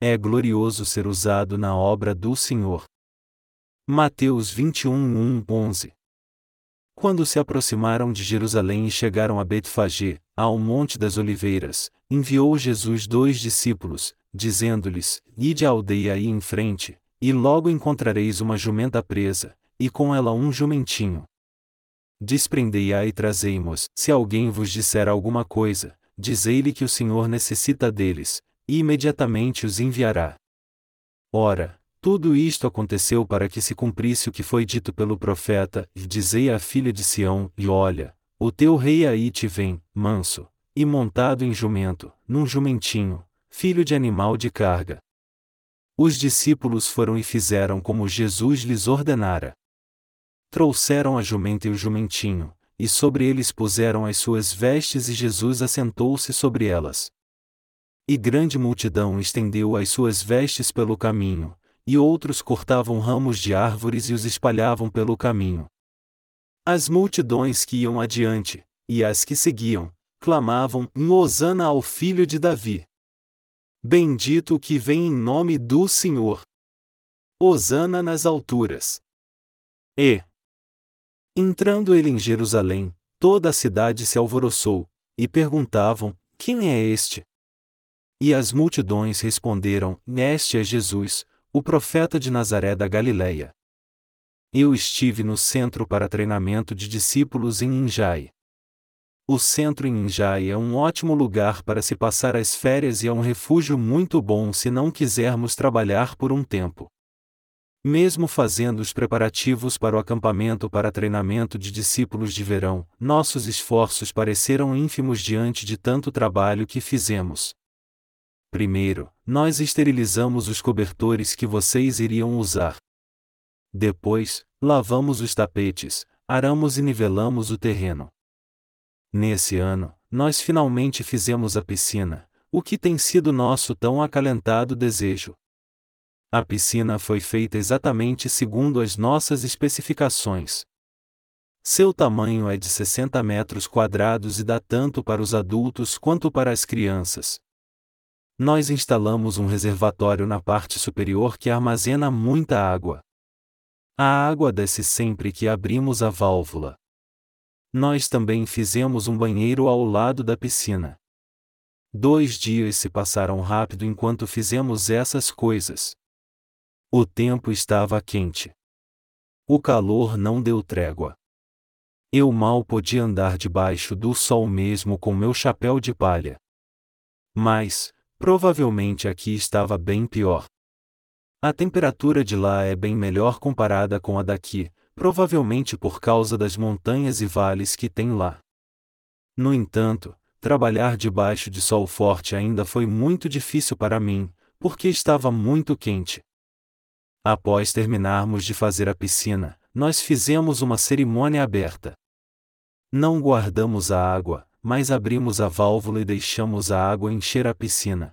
É glorioso ser usado na obra do Senhor. Mateus 21, 1, 11 Quando se aproximaram de Jerusalém e chegaram a Betfagé, ao Monte das Oliveiras, enviou Jesus dois discípulos, dizendo-lhes: Ide à aldeia aí em frente, e logo encontrareis uma jumenta presa, e com ela um jumentinho. Desprendei-a e trazei-mos. Se alguém vos disser alguma coisa, dizei-lhe que o Senhor necessita deles, e imediatamente os enviará. Ora, tudo isto aconteceu para que se cumprisse o que foi dito pelo profeta: Dizei à filha de Sião: E olha, o teu rei aí te vem, manso, e montado em jumento, num jumentinho, filho de animal de carga. Os discípulos foram e fizeram como Jesus lhes ordenara. Trouxeram a jumenta e o jumentinho, e sobre eles puseram as suas vestes e Jesus assentou-se sobre elas. E grande multidão estendeu as suas vestes pelo caminho, e outros cortavam ramos de árvores e os espalhavam pelo caminho. As multidões que iam adiante, e as que seguiam, clamavam: Hosana ao filho de Davi. Bendito o que vem em nome do Senhor. Hosana nas alturas. E, entrando ele em Jerusalém, toda a cidade se alvoroçou, e perguntavam: Quem é este? E as multidões responderam: Este é Jesus, o profeta de Nazaré da Galileia. Eu estive no centro para treinamento de discípulos em Injai. O centro em Injai é um ótimo lugar para se passar as férias e é um refúgio muito bom se não quisermos trabalhar por um tempo. Mesmo fazendo os preparativos para o acampamento para treinamento de discípulos de verão, nossos esforços pareceram ínfimos diante de tanto trabalho que fizemos. Primeiro, nós esterilizamos os cobertores que vocês iriam usar. Depois, lavamos os tapetes, aramos e nivelamos o terreno. Nesse ano, nós finalmente fizemos a piscina, o que tem sido nosso tão acalentado desejo. A piscina foi feita exatamente segundo as nossas especificações. Seu tamanho é de 60 metros quadrados e dá tanto para os adultos quanto para as crianças nós instalamos um reservatório na parte superior que armazena muita água. A água desce sempre que abrimos a válvula. Nós também fizemos um banheiro ao lado da piscina. Dois dias se passaram rápido enquanto fizemos essas coisas. O tempo estava quente. O calor não deu trégua. Eu mal podia andar debaixo do sol mesmo com meu chapéu de palha. Mas, Provavelmente aqui estava bem pior. A temperatura de lá é bem melhor comparada com a daqui, provavelmente por causa das montanhas e vales que tem lá. No entanto, trabalhar debaixo de sol forte ainda foi muito difícil para mim, porque estava muito quente. Após terminarmos de fazer a piscina, nós fizemos uma cerimônia aberta. Não guardamos a água, mas abrimos a válvula e deixamos a água encher a piscina.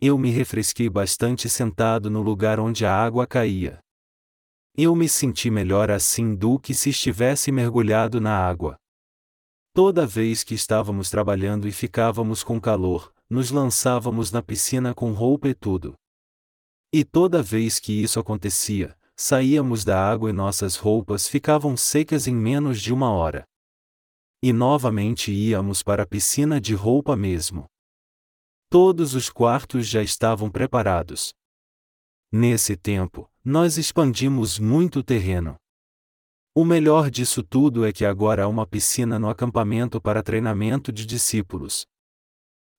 Eu me refresquei bastante sentado no lugar onde a água caía. Eu me senti melhor assim do que se estivesse mergulhado na água. Toda vez que estávamos trabalhando e ficávamos com calor, nos lançávamos na piscina com roupa e tudo. E toda vez que isso acontecia, saíamos da água e nossas roupas ficavam secas em menos de uma hora. E novamente íamos para a piscina de roupa mesmo. Todos os quartos já estavam preparados. Nesse tempo, nós expandimos muito terreno. O melhor disso tudo é que agora há uma piscina no acampamento para treinamento de discípulos.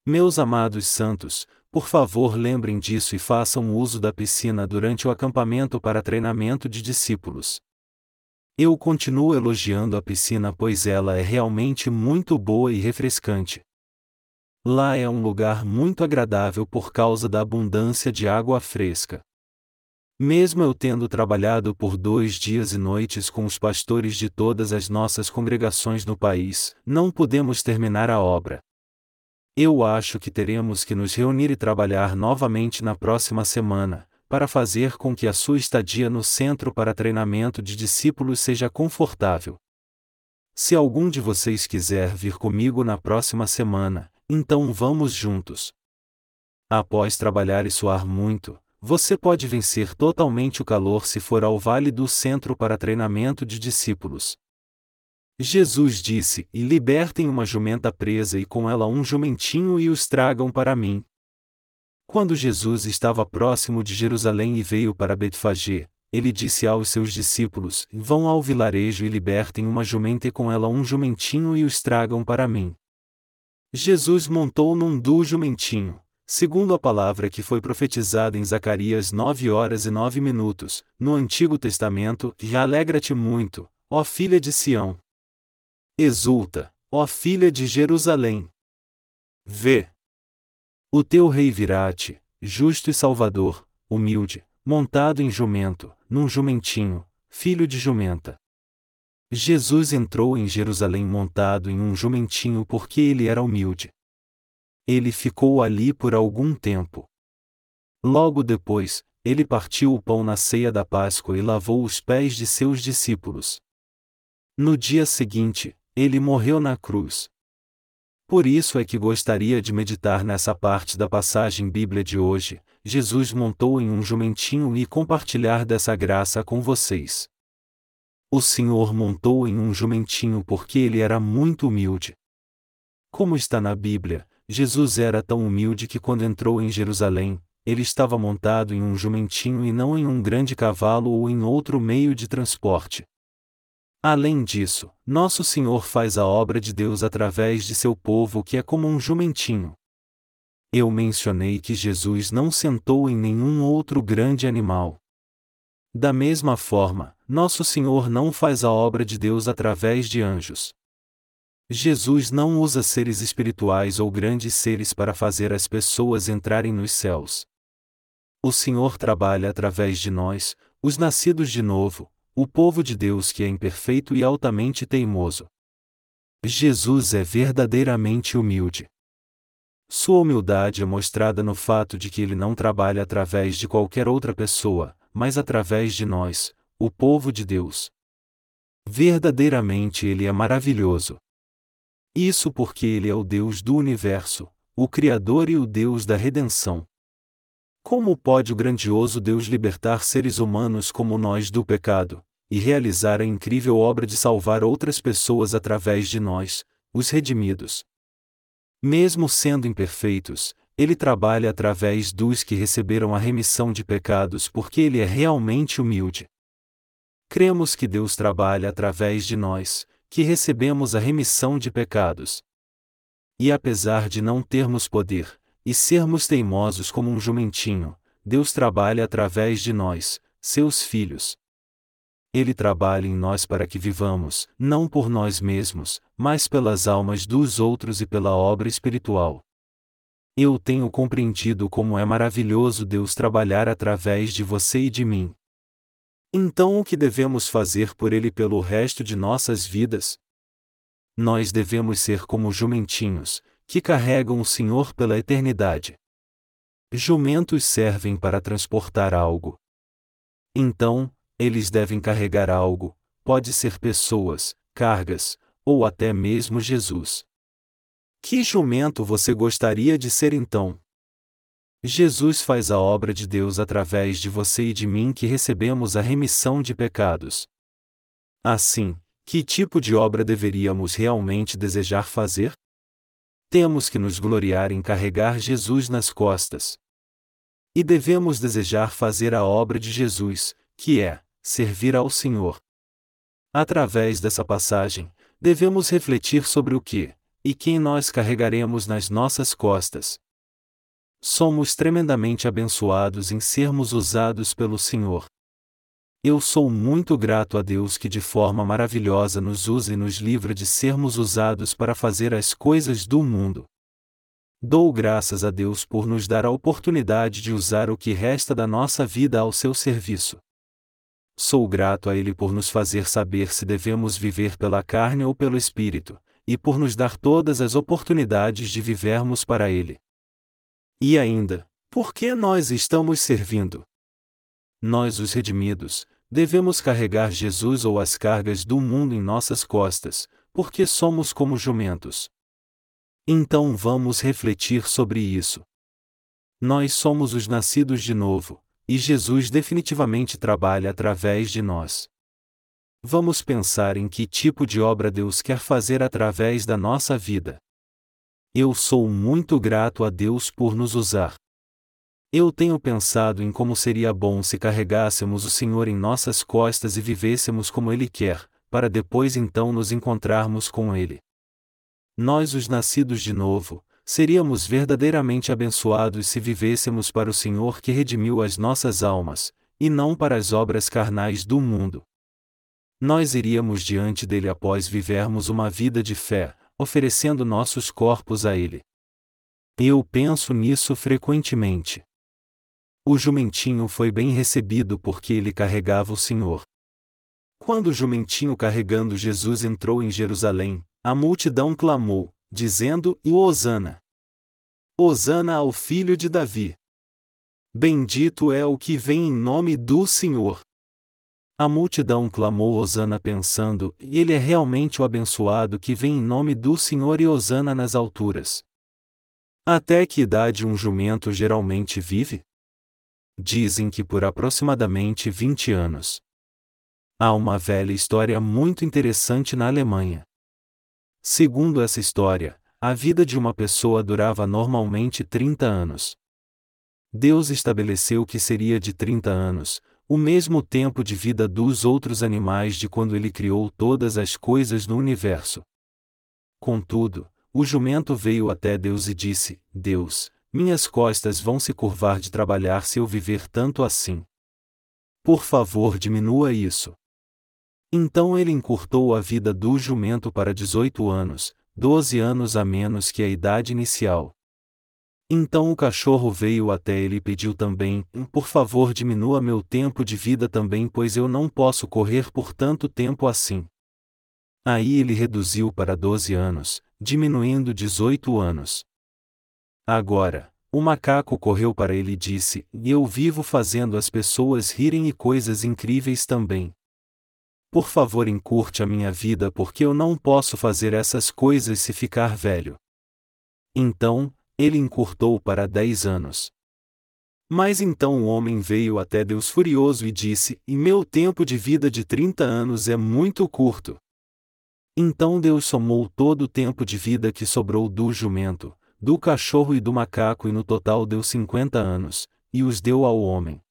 Meus amados santos, por favor lembrem disso e façam uso da piscina durante o acampamento para treinamento de discípulos. Eu continuo elogiando a piscina pois ela é realmente muito boa e refrescante. Lá é um lugar muito agradável por causa da abundância de água fresca. Mesmo eu tendo trabalhado por dois dias e noites com os pastores de todas as nossas congregações no país, não podemos terminar a obra. Eu acho que teremos que nos reunir e trabalhar novamente na próxima semana, para fazer com que a sua estadia no centro para treinamento de discípulos seja confortável. Se algum de vocês quiser vir comigo na próxima semana, então vamos juntos. Após trabalhar e suar muito, você pode vencer totalmente o calor se for ao Vale do Centro para treinamento de discípulos. Jesus disse: E libertem uma jumenta presa e com ela um jumentinho e os tragam para mim. Quando Jesus estava próximo de Jerusalém e veio para Betfagé, ele disse aos seus discípulos: Vão ao vilarejo e libertem uma jumenta e com ela um jumentinho e os tragam para mim. Jesus montou num du jumentinho, segundo a palavra que foi profetizada em Zacarias 9 horas e 9 minutos, no Antigo Testamento, e alegra-te muito, ó filha de Sião. Exulta, ó filha de Jerusalém. Vê. O teu rei virá-te, justo e salvador, humilde, montado em jumento, num jumentinho, filho de jumenta. Jesus entrou em Jerusalém montado em um jumentinho porque ele era humilde. Ele ficou ali por algum tempo. Logo depois, ele partiu o pão na ceia da Páscoa e lavou os pés de seus discípulos. No dia seguinte, ele morreu na cruz. Por isso é que gostaria de meditar nessa parte da passagem Bíblia de hoje, Jesus montou em um jumentinho e compartilhar dessa graça com vocês. O Senhor montou em um jumentinho porque ele era muito humilde. Como está na Bíblia, Jesus era tão humilde que quando entrou em Jerusalém, ele estava montado em um jumentinho e não em um grande cavalo ou em outro meio de transporte. Além disso, nosso Senhor faz a obra de Deus através de seu povo que é como um jumentinho. Eu mencionei que Jesus não sentou em nenhum outro grande animal. Da mesma forma, nosso Senhor não faz a obra de Deus através de anjos. Jesus não usa seres espirituais ou grandes seres para fazer as pessoas entrarem nos céus. O Senhor trabalha através de nós, os nascidos de novo, o povo de Deus que é imperfeito e altamente teimoso. Jesus é verdadeiramente humilde. Sua humildade é mostrada no fato de que ele não trabalha através de qualquer outra pessoa, mas através de nós, o povo de Deus. Verdadeiramente ele é maravilhoso. Isso porque ele é o Deus do universo, o Criador e o Deus da redenção. Como pode o grandioso Deus libertar seres humanos como nós do pecado, e realizar a incrível obra de salvar outras pessoas através de nós, os redimidos? Mesmo sendo imperfeitos, ele trabalha através dos que receberam a remissão de pecados porque ele é realmente humilde. Cremos que Deus trabalha através de nós, que recebemos a remissão de pecados. E apesar de não termos poder, e sermos teimosos como um jumentinho, Deus trabalha através de nós, seus filhos. Ele trabalha em nós para que vivamos, não por nós mesmos, mas pelas almas dos outros e pela obra espiritual. Eu tenho compreendido como é maravilhoso Deus trabalhar através de você e de mim. Então, o que devemos fazer por Ele pelo resto de nossas vidas? Nós devemos ser como jumentinhos, que carregam o Senhor pela eternidade. Jumentos servem para transportar algo. Então, eles devem carregar algo, pode ser pessoas, cargas, ou até mesmo Jesus. Que jumento você gostaria de ser então? Jesus faz a obra de Deus através de você e de mim que recebemos a remissão de pecados. Assim, que tipo de obra deveríamos realmente desejar fazer? Temos que nos gloriar em carregar Jesus nas costas. E devemos desejar fazer a obra de Jesus, que é servir ao Senhor. Através dessa passagem, devemos refletir sobre o que e quem nós carregaremos nas nossas costas. Somos tremendamente abençoados em sermos usados pelo Senhor. Eu sou muito grato a Deus que de forma maravilhosa nos usa e nos livra de sermos usados para fazer as coisas do mundo. Dou graças a Deus por nos dar a oportunidade de usar o que resta da nossa vida ao seu serviço. Sou grato a Ele por nos fazer saber se devemos viver pela carne ou pelo Espírito, e por nos dar todas as oportunidades de vivermos para Ele. E ainda, por que nós estamos servindo? Nós, os redimidos, devemos carregar Jesus ou as cargas do mundo em nossas costas, porque somos como jumentos. Então vamos refletir sobre isso. Nós somos os nascidos de novo, e Jesus definitivamente trabalha através de nós. Vamos pensar em que tipo de obra Deus quer fazer através da nossa vida. Eu sou muito grato a Deus por nos usar. Eu tenho pensado em como seria bom se carregássemos o Senhor em nossas costas e vivêssemos como Ele quer, para depois então nos encontrarmos com Ele. Nós, os nascidos de novo, seríamos verdadeiramente abençoados se vivêssemos para o Senhor que redimiu as nossas almas, e não para as obras carnais do mundo. Nós iríamos diante dele após vivermos uma vida de fé, oferecendo nossos corpos a ele. Eu penso nisso frequentemente. O jumentinho foi bem recebido porque ele carregava o Senhor. Quando o jumentinho carregando Jesus entrou em Jerusalém, a multidão clamou, dizendo: E Hosana! Hosana ao filho de Davi! Bendito é o que vem em nome do Senhor! A multidão clamou Hosana pensando: ele é realmente o abençoado que vem em nome do Senhor e Hosana nas alturas. Até que idade um jumento geralmente vive? Dizem que por aproximadamente 20 anos. Há uma velha história muito interessante na Alemanha. Segundo essa história, a vida de uma pessoa durava normalmente 30 anos. Deus estabeleceu que seria de 30 anos, o mesmo tempo de vida dos outros animais de quando ele criou todas as coisas no universo. Contudo, o jumento veio até Deus e disse: Deus, minhas costas vão se curvar de trabalhar se eu viver tanto assim. Por favor, diminua isso. Então ele encurtou a vida do jumento para 18 anos, 12 anos a menos que a idade inicial. Então o cachorro veio até ele e pediu também: Por favor, diminua meu tempo de vida também, pois eu não posso correr por tanto tempo assim. Aí ele reduziu para 12 anos, diminuindo 18 anos. Agora, o macaco correu para ele e disse: Eu vivo fazendo as pessoas rirem e coisas incríveis também. Por favor, encurte a minha vida porque eu não posso fazer essas coisas se ficar velho. Então, ele encurtou para dez anos. Mas então o homem veio até Deus furioso e disse: E meu tempo de vida de trinta anos é muito curto. Então Deus somou todo o tempo de vida que sobrou do jumento, do cachorro e do macaco e no total deu cinquenta anos, e os deu ao homem.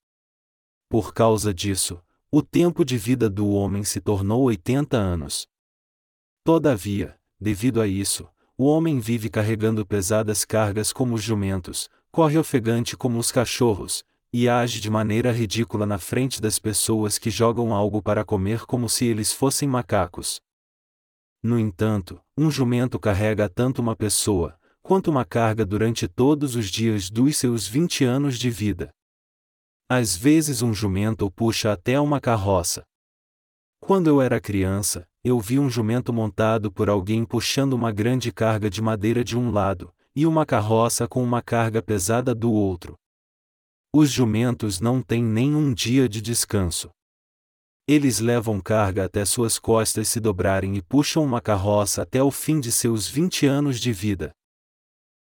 Por causa disso, o tempo de vida do homem se tornou 80 anos. Todavia, devido a isso, o homem vive carregando pesadas cargas como os jumentos, corre ofegante como os cachorros, e age de maneira ridícula na frente das pessoas que jogam algo para comer como se eles fossem macacos. No entanto, um jumento carrega tanto uma pessoa, quanto uma carga durante todos os dias dos seus 20 anos de vida. Às vezes um jumento puxa até uma carroça. Quando eu era criança, eu vi um jumento montado por alguém puxando uma grande carga de madeira de um lado, e uma carroça com uma carga pesada do outro. Os jumentos não têm nem um dia de descanso. Eles levam carga até suas costas se dobrarem e puxam uma carroça até o fim de seus 20 anos de vida.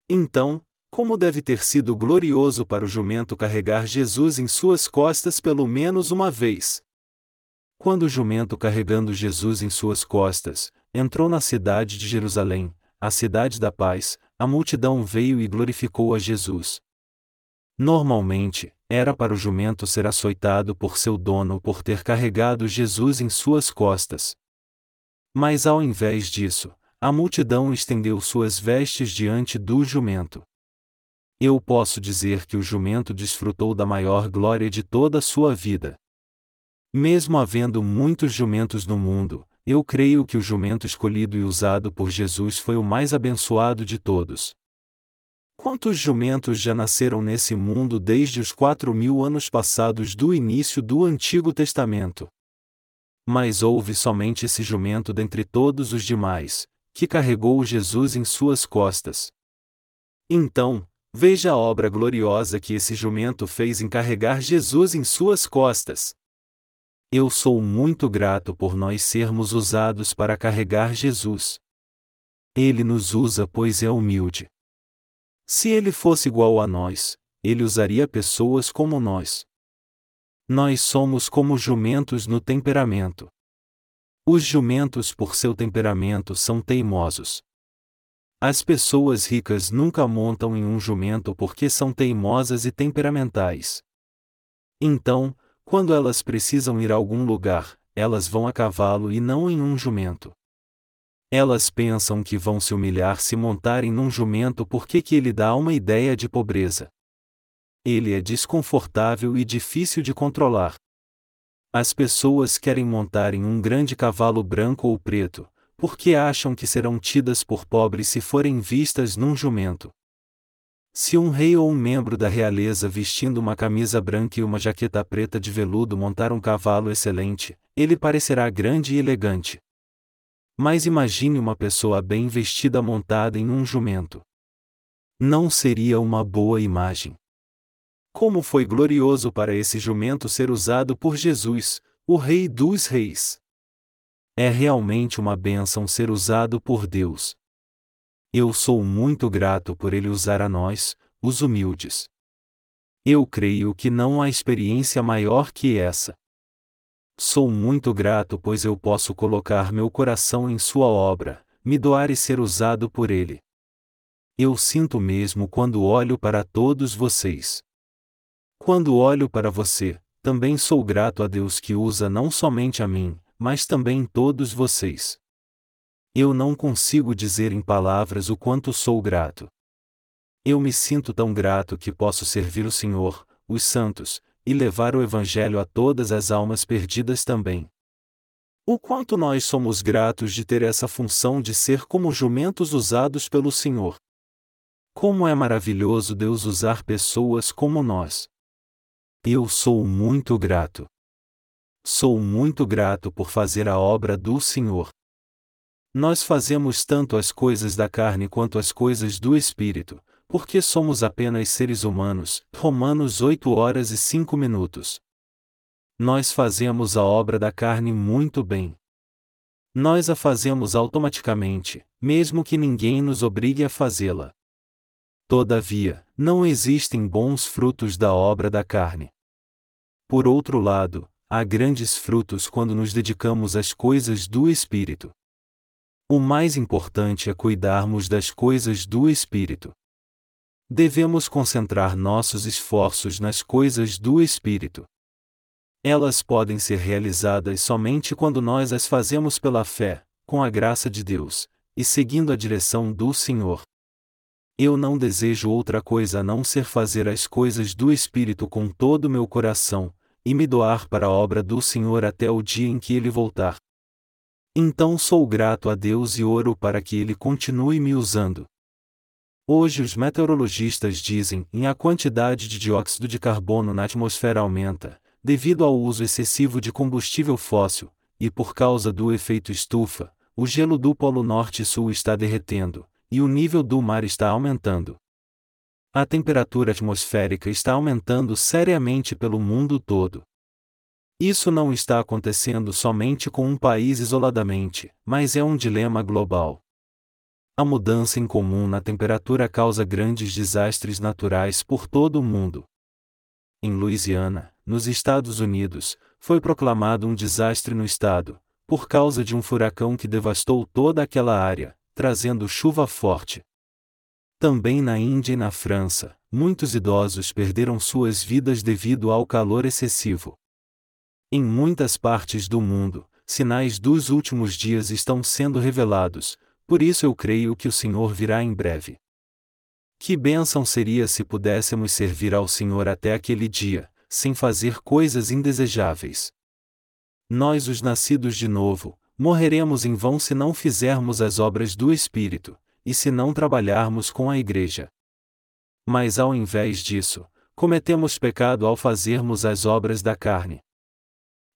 Então, como deve ter sido glorioso para o jumento carregar Jesus em suas costas pelo menos uma vez. Quando o jumento carregando Jesus em suas costas, entrou na cidade de Jerusalém, a cidade da paz, a multidão veio e glorificou a Jesus. Normalmente, era para o jumento ser açoitado por seu dono por ter carregado Jesus em suas costas. Mas ao invés disso, a multidão estendeu suas vestes diante do jumento eu posso dizer que o jumento desfrutou da maior glória de toda a sua vida. Mesmo havendo muitos jumentos no mundo, eu creio que o jumento escolhido e usado por Jesus foi o mais abençoado de todos. Quantos jumentos já nasceram nesse mundo desde os quatro mil anos passados do início do Antigo Testamento? Mas houve somente esse jumento dentre todos os demais, que carregou Jesus em suas costas. Então, Veja a obra gloriosa que esse jumento fez em carregar Jesus em suas costas. Eu sou muito grato por nós sermos usados para carregar Jesus. Ele nos usa pois é humilde. Se ele fosse igual a nós, ele usaria pessoas como nós. Nós somos como jumentos no temperamento. Os jumentos, por seu temperamento, são teimosos. As pessoas ricas nunca montam em um jumento porque são teimosas e temperamentais. Então, quando elas precisam ir a algum lugar, elas vão a cavalo e não em um jumento. Elas pensam que vão se humilhar se montarem num jumento porque que ele dá uma ideia de pobreza. Ele é desconfortável e difícil de controlar. As pessoas querem montar em um grande cavalo branco ou preto, porque acham que serão tidas por pobres se forem vistas num jumento. Se um rei ou um membro da realeza vestindo uma camisa branca e uma jaqueta preta de veludo montar um cavalo excelente, ele parecerá grande e elegante. Mas imagine uma pessoa bem vestida montada em um jumento. Não seria uma boa imagem. Como foi glorioso para esse jumento ser usado por Jesus, o Rei dos Reis. É realmente uma bênção ser usado por Deus. Eu sou muito grato por Ele usar a nós, os humildes. Eu creio que não há experiência maior que essa. Sou muito grato pois eu posso colocar meu coração em Sua obra, me doar e ser usado por Ele. Eu sinto mesmo quando olho para todos vocês. Quando olho para você, também sou grato a Deus que usa não somente a mim, mas também todos vocês. Eu não consigo dizer em palavras o quanto sou grato. Eu me sinto tão grato que posso servir o Senhor, os santos, e levar o Evangelho a todas as almas perdidas também. O quanto nós somos gratos de ter essa função de ser como jumentos usados pelo Senhor. Como é maravilhoso Deus usar pessoas como nós. Eu sou muito grato. Sou muito grato por fazer a obra do Senhor. Nós fazemos tanto as coisas da carne quanto as coisas do Espírito, porque somos apenas seres humanos. Romanos 8 horas e 5 minutos. Nós fazemos a obra da carne muito bem. Nós a fazemos automaticamente, mesmo que ninguém nos obrigue a fazê-la. Todavia, não existem bons frutos da obra da carne. Por outro lado, há grandes frutos quando nos dedicamos às coisas do Espírito. O mais importante é cuidarmos das coisas do Espírito. Devemos concentrar nossos esforços nas coisas do Espírito. Elas podem ser realizadas somente quando nós as fazemos pela fé, com a graça de Deus, e seguindo a direção do Senhor. Eu não desejo outra coisa a não ser fazer as coisas do Espírito com todo o meu coração, e me doar para a obra do Senhor até o dia em que ele voltar. Então sou grato a Deus e oro para que ele continue me usando. Hoje os meteorologistas dizem que a quantidade de dióxido de carbono na atmosfera aumenta, devido ao uso excessivo de combustível fóssil, e por causa do efeito estufa, o gelo do Polo Norte e Sul está derretendo, e o nível do mar está aumentando. A temperatura atmosférica está aumentando seriamente pelo mundo todo. Isso não está acontecendo somente com um país isoladamente, mas é um dilema global. A mudança incomum na temperatura causa grandes desastres naturais por todo o mundo. Em Louisiana, nos Estados Unidos, foi proclamado um desastre no estado, por causa de um furacão que devastou toda aquela área, trazendo chuva forte. Também na Índia e na França, muitos idosos perderam suas vidas devido ao calor excessivo. Em muitas partes do mundo, sinais dos últimos dias estão sendo revelados, por isso eu creio que o Senhor virá em breve. Que bênção seria se pudéssemos servir ao Senhor até aquele dia, sem fazer coisas indesejáveis. Nós, os nascidos de novo, morreremos em vão se não fizermos as obras do Espírito, e se não trabalharmos com a Igreja. Mas ao invés disso, cometemos pecado ao fazermos as obras da carne.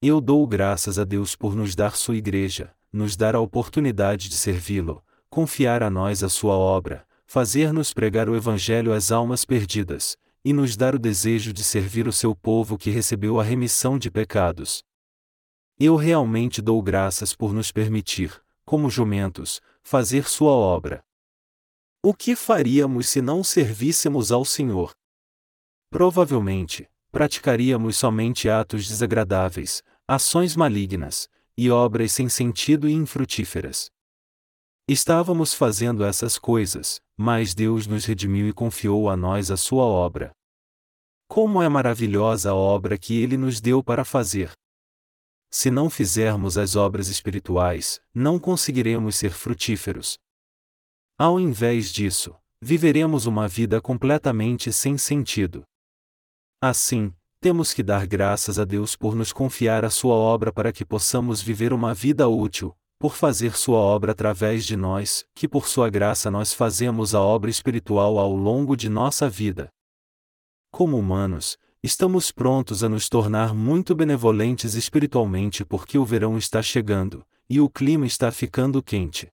Eu dou graças a Deus por nos dar sua Igreja, nos dar a oportunidade de servi-lo, confiar a nós a sua obra, fazer-nos pregar o Evangelho às almas perdidas, e nos dar o desejo de servir o seu povo que recebeu a remissão de pecados. Eu realmente dou graças por nos permitir, como jumentos, fazer sua obra. O que faríamos se não servíssemos ao Senhor? provavelmente, praticaríamos somente atos desagradáveis, ações malignas, e obras sem sentido e infrutíferas. Estávamos fazendo essas coisas, mas Deus nos redimiu e confiou a nós a sua obra. Como é maravilhosa a obra que Ele nos deu para fazer! Se não fizermos as obras espirituais, não conseguiremos ser frutíferos. Ao invés disso, viveremos uma vida completamente sem sentido. Assim, temos que dar graças a Deus por nos confiar a Sua obra para que possamos viver uma vida útil, por fazer Sua obra através de nós, que por Sua graça nós fazemos a obra espiritual ao longo de nossa vida. Como humanos, estamos prontos a nos tornar muito benevolentes espiritualmente porque o verão está chegando, e o clima está ficando quente.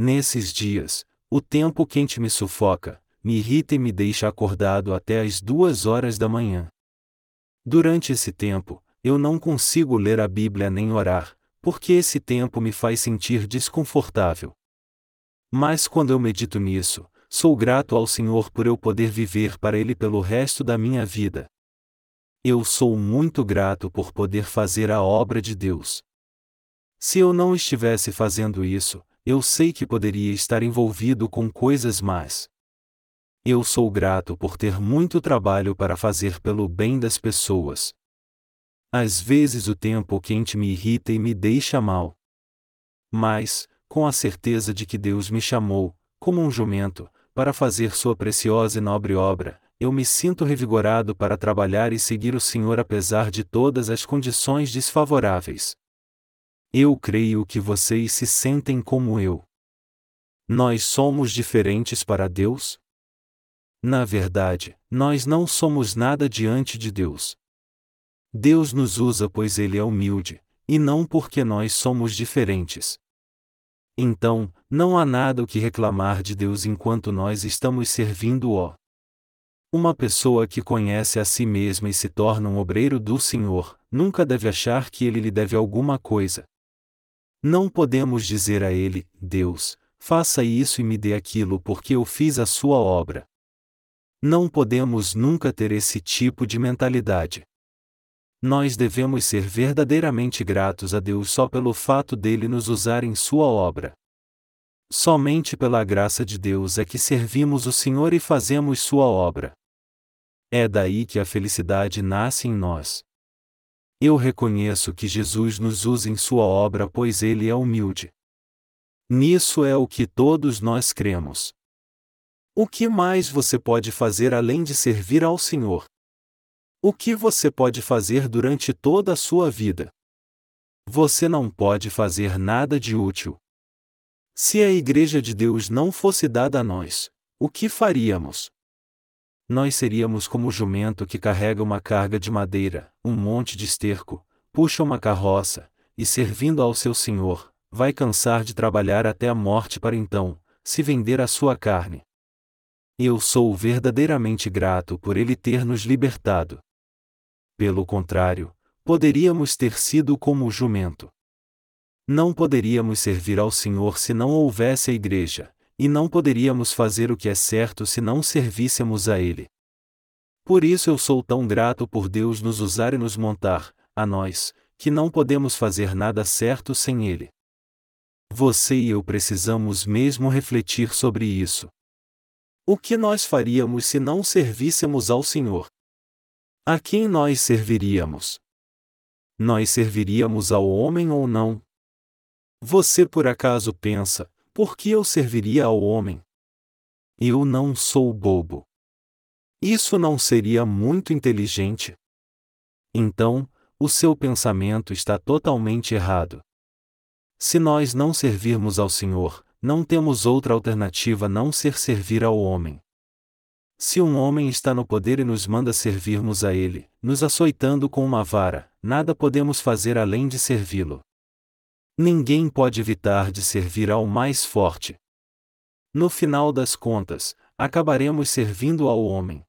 Nesses dias, o tempo quente me sufoca, me irrita e me deixa acordado até as duas horas da manhã. Durante esse tempo, eu não consigo ler a Bíblia nem orar, porque esse tempo me faz sentir desconfortável. Mas quando eu medito nisso, sou grato ao Senhor por eu poder viver para Ele pelo resto da minha vida. Eu sou muito grato por poder fazer a obra de Deus. Se eu não estivesse fazendo isso, eu sei que poderia estar envolvido com coisas más. Eu sou grato por ter muito trabalho para fazer pelo bem das pessoas. Às vezes o tempo quente me irrita e me deixa mal. Mas, com a certeza de que Deus me chamou, como um jumento, para fazer sua preciosa e nobre obra, eu me sinto revigorado para trabalhar e seguir o Senhor apesar de todas as condições desfavoráveis. Eu creio que vocês se sentem como eu. Nós somos diferentes para Deus? Na verdade, nós não somos nada diante de Deus. Deus nos usa pois Ele é humilde, e não porque nós somos diferentes. Então, não há nada o que reclamar de Deus enquanto nós estamos servindo-o. Uma pessoa que conhece a si mesma e se torna um obreiro do Senhor, nunca deve achar que ele lhe deve alguma coisa. Não podemos dizer a ele, Deus, faça isso e me dê aquilo porque eu fiz a sua obra. Não podemos nunca ter esse tipo de mentalidade. Nós devemos ser verdadeiramente gratos a Deus só pelo fato dele nos usar em Sua obra. Somente pela graça de Deus é que servimos o Senhor e fazemos Sua obra. É daí que a felicidade nasce em nós. Eu reconheço que Jesus nos usa em Sua obra pois Ele é humilde. Nisso é o que todos nós cremos. O que mais você pode fazer além de servir ao Senhor? O que você pode fazer durante toda a sua vida? Você não pode fazer nada de útil. Se a Igreja de Deus não fosse dada a nós, o que faríamos? Nós seríamos como o jumento que carrega uma carga de madeira, um monte de esterco, puxa uma carroça, e servindo ao seu senhor, vai cansar de trabalhar até a morte para então, se vender a sua carne. Eu sou verdadeiramente grato por ele ter nos libertado. Pelo contrário, poderíamos ter sido como o jumento. Não poderíamos servir ao Senhor se não houvesse a igreja, e não poderíamos fazer o que é certo se não servíssemos a Ele. Por isso eu sou tão grato por Deus nos usar e nos montar, a nós, que não podemos fazer nada certo sem Ele. Você e eu precisamos mesmo refletir sobre isso. O que nós faríamos se não servíssemos ao Senhor? A quem nós serviríamos? Nós serviríamos ao homem ou não? Você por acaso pensa, por que eu serviria ao homem? Eu não sou bobo. Isso não seria muito inteligente? Então, o seu pensamento está totalmente errado. Se nós não servirmos ao Senhor, não temos outra alternativa não ser servir ao homem. Se um homem está no poder e nos manda servirmos a ele, nos açoitando com uma vara, nada podemos fazer além de servi-lo. Ninguém pode evitar de servir ao mais forte. No final das contas, acabaremos servindo ao homem.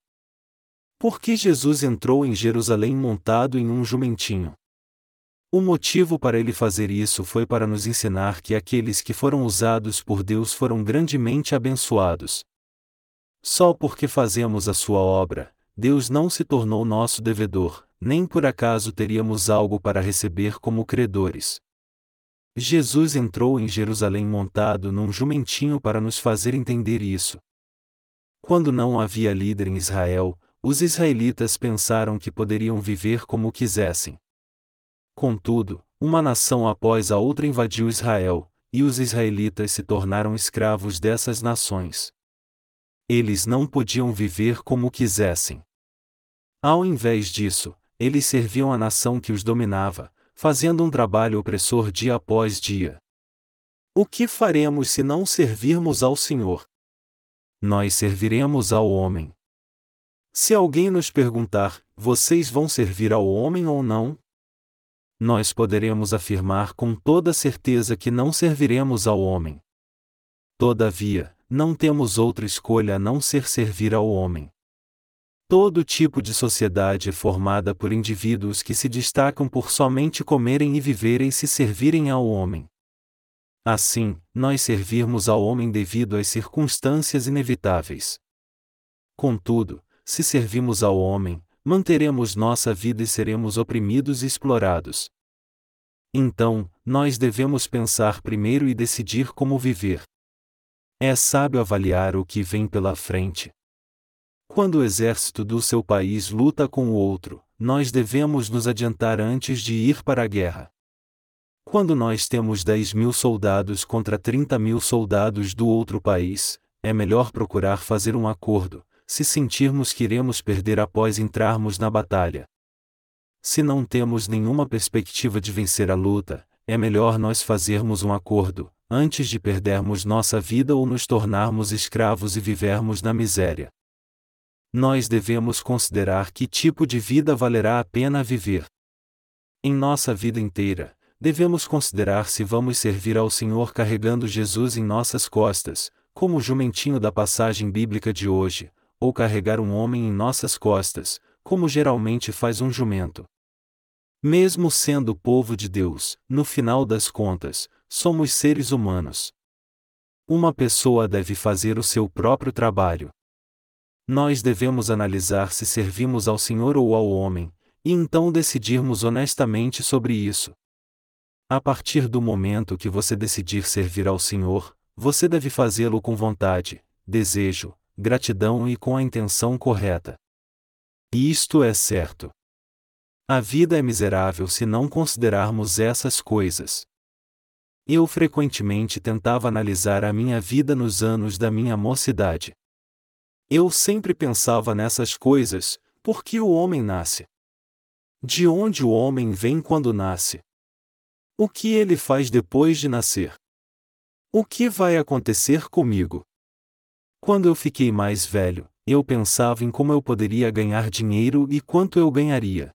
Por que Jesus entrou em Jerusalém montado em um jumentinho? O motivo para ele fazer isso foi para nos ensinar que aqueles que foram usados por Deus foram grandemente abençoados, só porque fazemos a sua obra, Deus não se tornou nosso devedor, nem por acaso teríamos algo para receber como credores. Jesus entrou em Jerusalém montado num jumentinho para nos fazer entender isso. Quando não havia líder em Israel, os israelitas pensaram que poderiam viver como quisessem. Contudo, uma nação após a outra invadiu Israel, e os israelitas se tornaram escravos dessas nações. Eles não podiam viver como quisessem. Ao invés disso, eles serviam a nação que os dominava, fazendo um trabalho opressor dia após dia. O que faremos se não servirmos ao Senhor? Nós serviremos ao homem. Se alguém nos perguntar, vocês vão servir ao homem ou não? Nós poderemos afirmar com toda certeza que não serviremos ao homem. Todavia, não temos outra escolha a não ser servir ao homem. Todo tipo de sociedade é formada por indivíduos que se destacam por somente comerem e viverem e se servirem ao homem. Assim, nós servirmos ao homem devido às circunstâncias inevitáveis. Contudo, se servimos ao homem, manteremos nossa vida e seremos oprimidos e explorados. Então, nós devemos pensar primeiro e decidir como viver. É sábio avaliar o que vem pela frente. Quando o exército do seu país luta com o outro, nós devemos nos adiantar antes de ir para a guerra. Quando nós temos 10 mil soldados contra 30 mil soldados do outro país, é melhor procurar fazer um acordo, se sentirmos que iremos perder após entrarmos na batalha. Se não temos nenhuma perspectiva de vencer a luta, é melhor nós fazermos um acordo, antes de perdermos nossa vida ou nos tornarmos escravos e vivermos na miséria nós devemos considerar que tipo de vida valerá a pena viver. Em nossa vida inteira, devemos considerar se vamos servir ao Senhor carregando Jesus em nossas costas, como o jumentinho da passagem bíblica de hoje, ou carregar um homem em nossas costas, como geralmente faz um jumento. Mesmo sendo povo de Deus, no final das contas, somos seres humanos. Uma pessoa deve fazer o seu próprio trabalho nós devemos analisar se servimos ao Senhor ou ao homem, e então decidirmos honestamente sobre isso. A partir do momento que você decidir servir ao Senhor, você deve fazê-lo com vontade, desejo, gratidão e com a intenção correta. E isto é certo. A vida é miserável se não considerarmos essas coisas. Eu frequentemente tentava analisar a minha vida nos anos da minha mocidade. Eu sempre pensava nessas coisas, por que o homem nasce? De onde o homem vem quando nasce? O que ele faz depois de nascer? O que vai acontecer comigo? Quando eu fiquei mais velho, eu pensava em como eu poderia ganhar dinheiro e quanto eu ganharia.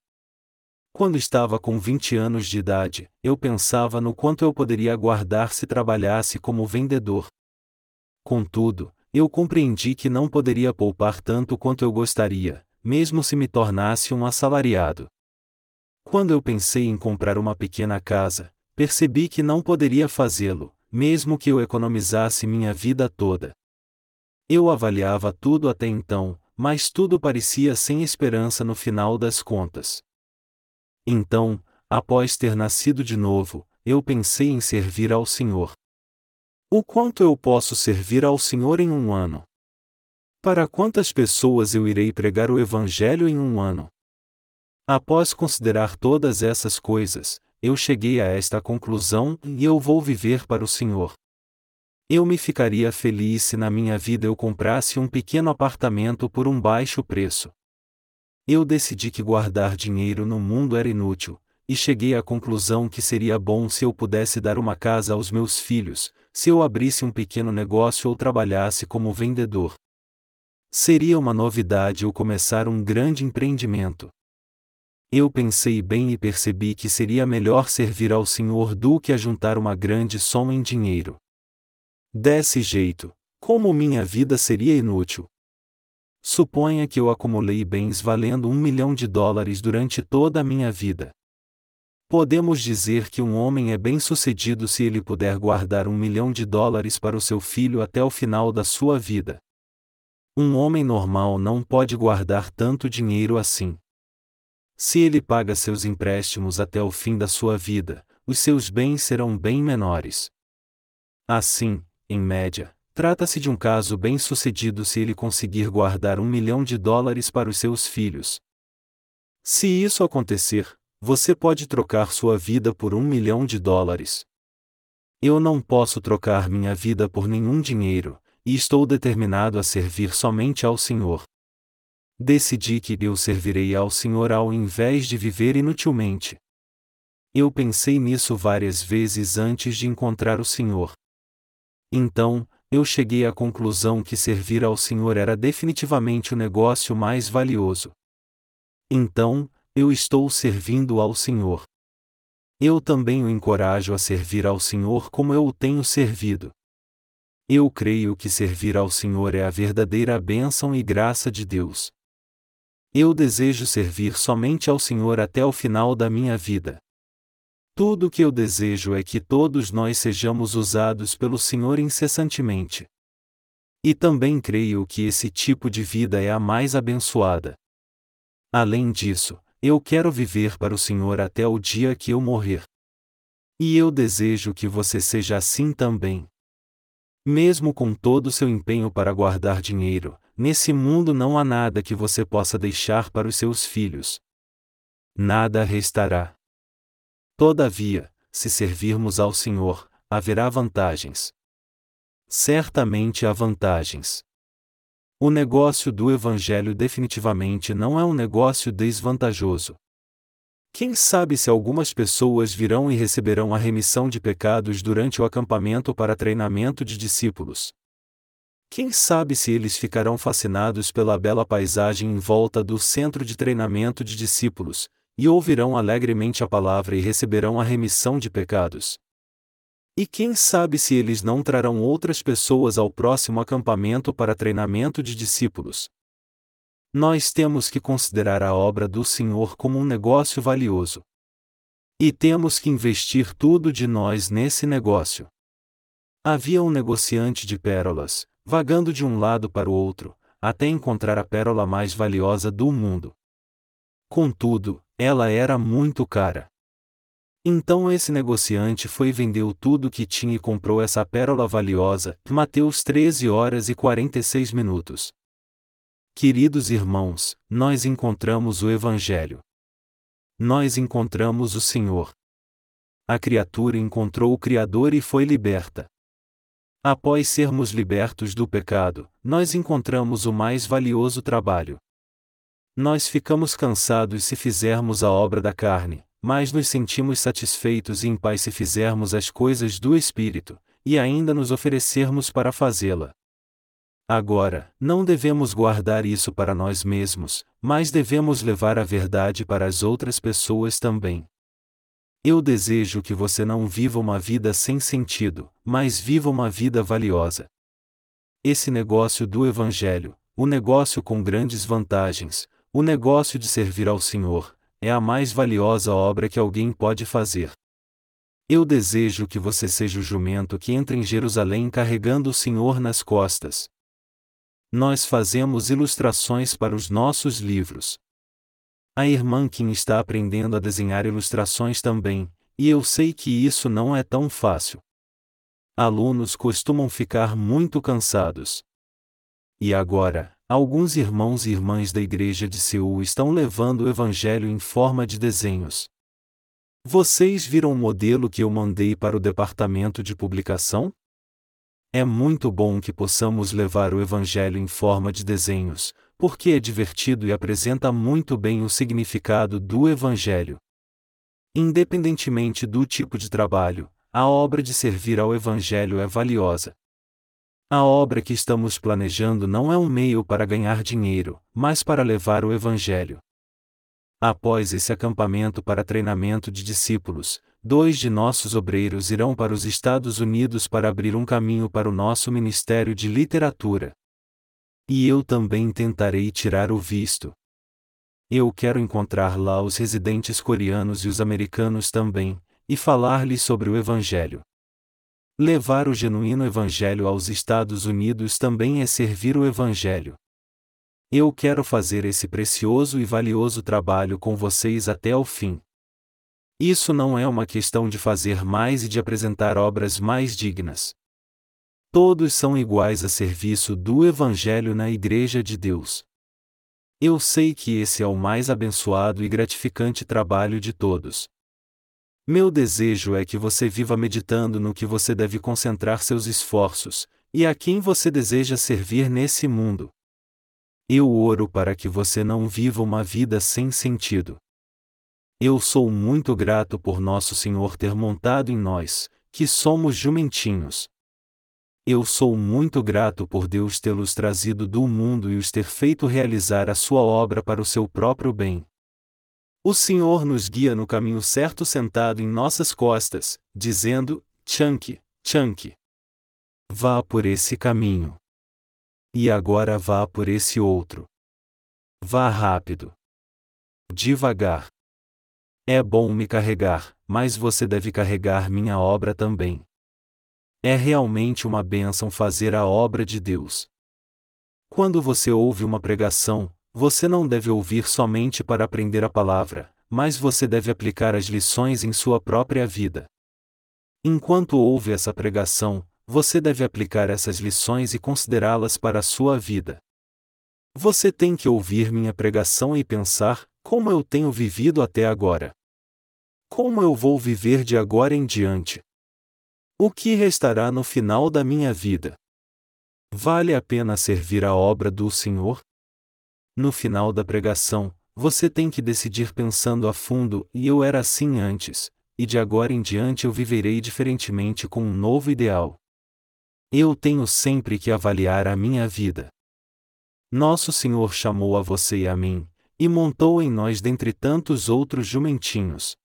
Quando estava com 20 anos de idade, eu pensava no quanto eu poderia guardar se trabalhasse como vendedor. Contudo, eu compreendi que não poderia poupar tanto quanto eu gostaria, mesmo se me tornasse um assalariado. Quando eu pensei em comprar uma pequena casa, percebi que não poderia fazê-lo, mesmo que eu economizasse minha vida toda. Eu avaliava tudo até então, mas tudo parecia sem esperança no final das contas. Então, após ter nascido de novo, eu pensei em servir ao Senhor. O quanto eu posso servir ao Senhor em um ano? Para quantas pessoas eu irei pregar o Evangelho em um ano? Após considerar todas essas coisas, eu cheguei a esta conclusão e eu vou viver para o Senhor. Eu me ficaria feliz se na minha vida eu comprasse um pequeno apartamento por um baixo preço. Eu decidi que guardar dinheiro no mundo era inútil, e cheguei à conclusão que seria bom se eu pudesse dar uma casa aos meus filhos, se eu abrisse um pequeno negócio ou trabalhasse como vendedor. Seria uma novidade eu começar um grande empreendimento. Eu pensei bem e percebi que seria melhor servir ao Senhor do que ajuntar uma grande soma em dinheiro. Desse jeito, como minha vida seria inútil? Suponha que eu acumulei bens valendo um milhão de dólares durante toda a minha vida. Podemos dizer que um homem é bem-sucedido se ele puder guardar um milhão de dólares para o seu filho até o final da sua vida. Um homem normal não pode guardar tanto dinheiro assim. Se ele paga seus empréstimos até o fim da sua vida, os seus bens serão bem menores. Assim, em média, trata-se de um caso bem sucedido se ele conseguir guardar um milhão de dólares para os seus filhos. Se isso acontecer, você pode trocar sua vida por um milhão de dólares. Eu não posso trocar minha vida por nenhum dinheiro, e estou determinado a servir somente ao Senhor. Decidi que eu servirei ao Senhor ao invés de viver inutilmente. Eu pensei nisso várias vezes antes de encontrar o Senhor. Então, eu cheguei à conclusão que servir ao Senhor era definitivamente o negócio mais valioso. Então, eu estou servindo ao Senhor. Eu também o encorajo a servir ao Senhor como eu o tenho servido. Eu creio que servir ao Senhor é a verdadeira bênção e graça de Deus. Eu desejo servir somente ao Senhor até o final da minha vida. Tudo o que eu desejo é que todos nós sejamos usados pelo Senhor incessantemente. E também creio que esse tipo de vida é a mais abençoada. Além disso, eu quero viver para o Senhor até o dia que eu morrer. E eu desejo que você seja assim também. Mesmo com todo o seu empenho para guardar dinheiro, nesse mundo não há nada que você possa deixar para os seus filhos. Nada restará. Todavia, se servirmos ao Senhor, haverá vantagens. Certamente há vantagens. O negócio do Evangelho definitivamente não é um negócio desvantajoso. Quem sabe se algumas pessoas virão e receberão a remissão de pecados durante o acampamento para treinamento de discípulos? Quem sabe se eles ficarão fascinados pela bela paisagem em volta do centro de treinamento de discípulos, e ouvirão alegremente a palavra e receberão a remissão de pecados? E quem sabe se eles não trarão outras pessoas ao próximo acampamento para treinamento de discípulos? Nós temos que considerar a obra do Senhor como um negócio valioso. E temos que investir tudo de nós nesse negócio. Havia um negociante de pérolas, vagando de um lado para o outro, até encontrar a pérola mais valiosa do mundo. Contudo, ela era muito cara. Então esse negociante foi e vendeu tudo que tinha e comprou essa pérola valiosa. Mateus 13 horas e 46 minutos. Queridos irmãos, nós encontramos o Evangelho. Nós encontramos o Senhor. A criatura encontrou o Criador e foi liberta. Após sermos libertos do pecado, nós encontramos o mais valioso trabalho. Nós ficamos cansados se fizermos a obra da carne, mas nos sentimos satisfeitos e em paz se fizermos as coisas do Espírito, e ainda nos oferecermos para fazê-la. Agora, não devemos guardar isso para nós mesmos, mas devemos levar a verdade para as outras pessoas também. Eu desejo que você não viva uma vida sem sentido, mas viva uma vida valiosa. Esse negócio do Evangelho, o negócio com grandes vantagens, o negócio de servir ao Senhor, é a mais valiosa obra que alguém pode fazer. Eu desejo que você seja o jumento que entra em Jerusalém carregando o Senhor nas costas. Nós fazemos ilustrações para os nossos livros. A irmã Kim está aprendendo a desenhar ilustrações também, e eu sei que isso não é tão fácil. Alunos costumam ficar muito cansados. E agora, alguns irmãos e irmãs da igreja de Seul estão levando o evangelho em forma de desenhos. Vocês viram o modelo que eu mandei para o departamento de publicação? É muito bom que possamos levar o evangelho em forma de desenhos, porque é divertido e apresenta muito bem o significado do evangelho. Independentemente do tipo de trabalho, a obra de servir ao evangelho é valiosa. A obra que estamos planejando não é um meio para ganhar dinheiro, mas para levar o Evangelho. Após esse acampamento para treinamento de discípulos, dois de nossos obreiros irão para os Estados Unidos para abrir um caminho para o nosso Ministério de Literatura. E eu também tentarei tirar o visto. Eu quero encontrar lá os residentes coreanos e os americanos também, e falar-lhes sobre o Evangelho. Levar o genuíno Evangelho aos Estados Unidos também é servir o Evangelho. Eu quero fazer esse precioso e valioso trabalho com vocês até o fim. Isso não é uma questão de fazer mais e de apresentar obras mais dignas. Todos são iguais a serviço do Evangelho na Igreja de Deus. Eu sei que esse é o mais abençoado e gratificante trabalho de todos. Meu desejo é que você viva meditando no que você deve concentrar seus esforços, e a quem você deseja servir nesse mundo. Eu oro para que você não viva uma vida sem sentido. Eu sou muito grato por Nosso Senhor ter montado em nós, que somos jumentinhos. Eu sou muito grato por Deus tê-los trazido do mundo e os ter feito realizar a sua obra para o seu próprio bem. O Senhor nos guia no caminho certo sentado em nossas costas, dizendo: Chunk, Chunk. Vá por esse caminho. E agora vá por esse outro. Vá rápido. Devagar. É bom me carregar, mas você deve carregar minha obra também. É realmente uma bênção fazer a obra de Deus. Quando você ouve uma pregação, você não deve ouvir somente para aprender a palavra, mas você deve aplicar as lições em sua própria vida. Enquanto ouve essa pregação, você deve aplicar essas lições e considerá-las para a sua vida. Você tem que ouvir minha pregação e pensar: como eu tenho vivido até agora? Como eu vou viver de agora em diante? O que restará no final da minha vida? Vale a pena servir a obra do Senhor? No final da pregação, você tem que decidir pensando a fundo: e eu era assim antes, e de agora em diante eu viverei diferentemente com um novo ideal. Eu tenho sempre que avaliar a minha vida. Nosso Senhor chamou a você e a mim, e montou em nós dentre tantos outros jumentinhos.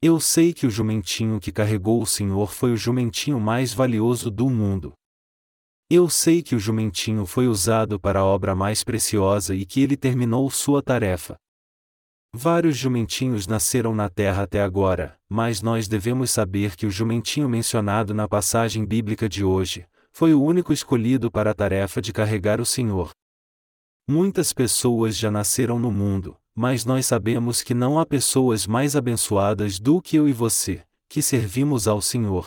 Eu sei que o jumentinho que carregou o Senhor foi o jumentinho mais valioso do mundo. Eu sei que o jumentinho foi usado para a obra mais preciosa e que ele terminou sua tarefa. Vários jumentinhos nasceram na terra até agora, mas nós devemos saber que o jumentinho mencionado na passagem bíblica de hoje, foi o único escolhido para a tarefa de carregar o Senhor. Muitas pessoas já nasceram no mundo, mas nós sabemos que não há pessoas mais abençoadas do que eu e você, que servimos ao Senhor.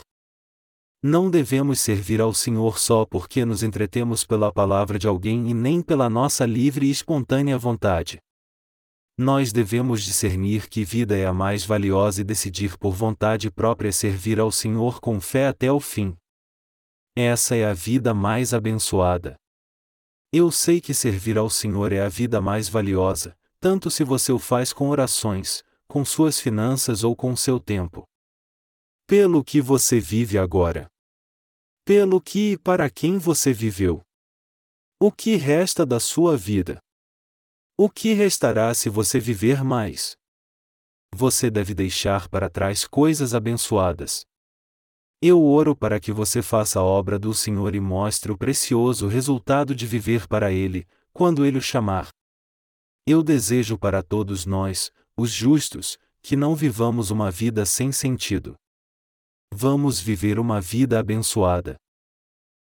Não devemos servir ao Senhor só porque nos entretemos pela palavra de alguém e nem pela nossa livre e espontânea vontade. Nós devemos discernir que vida é a mais valiosa e decidir por vontade própria servir ao Senhor com fé até o fim. Essa é a vida mais abençoada. Eu sei que servir ao Senhor é a vida mais valiosa, tanto se você o faz com orações, com suas finanças ou com seu tempo. Pelo que você vive agora pelo que e para quem você viveu. O que resta da sua vida? O que restará se você viver mais? Você deve deixar para trás coisas abençoadas. Eu oro para que você faça a obra do Senhor e mostre o precioso resultado de viver para Ele, quando Ele o chamar. Eu desejo para todos nós, os justos, que não vivamos uma vida sem sentido. Vamos viver uma vida abençoada.